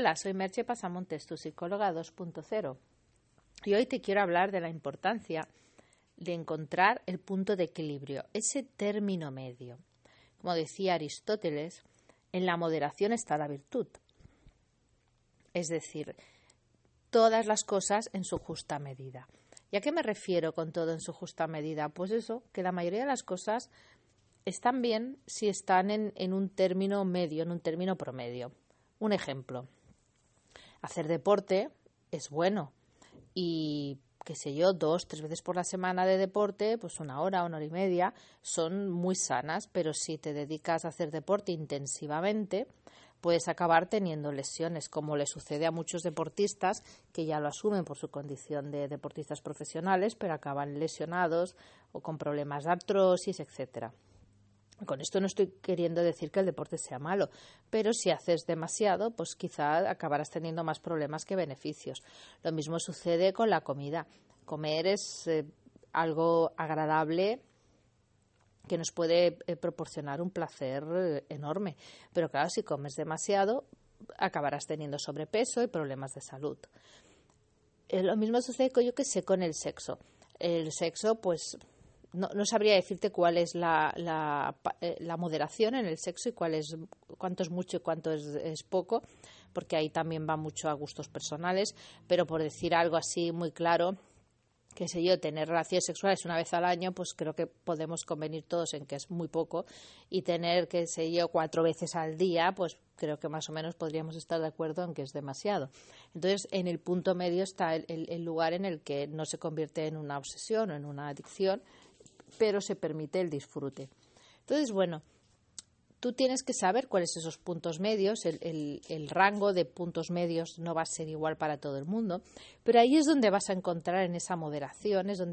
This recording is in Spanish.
Hola, soy Merche Pasamontes, tu psicóloga 2.0. Y hoy te quiero hablar de la importancia de encontrar el punto de equilibrio, ese término medio. Como decía Aristóteles, en la moderación está la virtud. Es decir, todas las cosas en su justa medida. ¿Y a qué me refiero con todo en su justa medida? Pues eso, que la mayoría de las cosas están bien si están en, en un término medio, en un término promedio. Un ejemplo hacer deporte es bueno y qué sé yo, dos, tres veces por la semana de deporte, pues una hora, una hora y media, son muy sanas, pero si te dedicas a hacer deporte intensivamente, puedes acabar teniendo lesiones, como le sucede a muchos deportistas que ya lo asumen por su condición de deportistas profesionales, pero acaban lesionados o con problemas de artrosis, etcétera. Con esto no estoy queriendo decir que el deporte sea malo, pero si haces demasiado, pues quizá acabarás teniendo más problemas que beneficios. Lo mismo sucede con la comida. Comer es eh, algo agradable que nos puede eh, proporcionar un placer eh, enorme, pero claro, si comes demasiado, acabarás teniendo sobrepeso y problemas de salud. lo mismo sucede con yo que sé con el sexo. El sexo, pues no, no, sabría decirte cuál es la, la, eh, la, moderación en el sexo y cuál es, cuánto es mucho y cuánto es, es, poco, porque ahí también va mucho a gustos personales, pero por decir algo así muy claro, que sé yo, tener relaciones sexuales una vez al año, pues creo que podemos convenir todos en que es muy poco, y tener, que sé yo, cuatro veces al día, pues creo que más o menos podríamos estar de acuerdo en que es demasiado. Entonces, en el punto medio está el lugar en el que no se convierte en una obsesión o en una adicción, pero se permite el disfrute. Entonces, bueno, tú tienes que saber cuáles son esos puntos medios, el, el, rango de puntos medios no va a ser igual para todo el mundo, pero ahí es donde vas a encontrar en esa moderación, es donde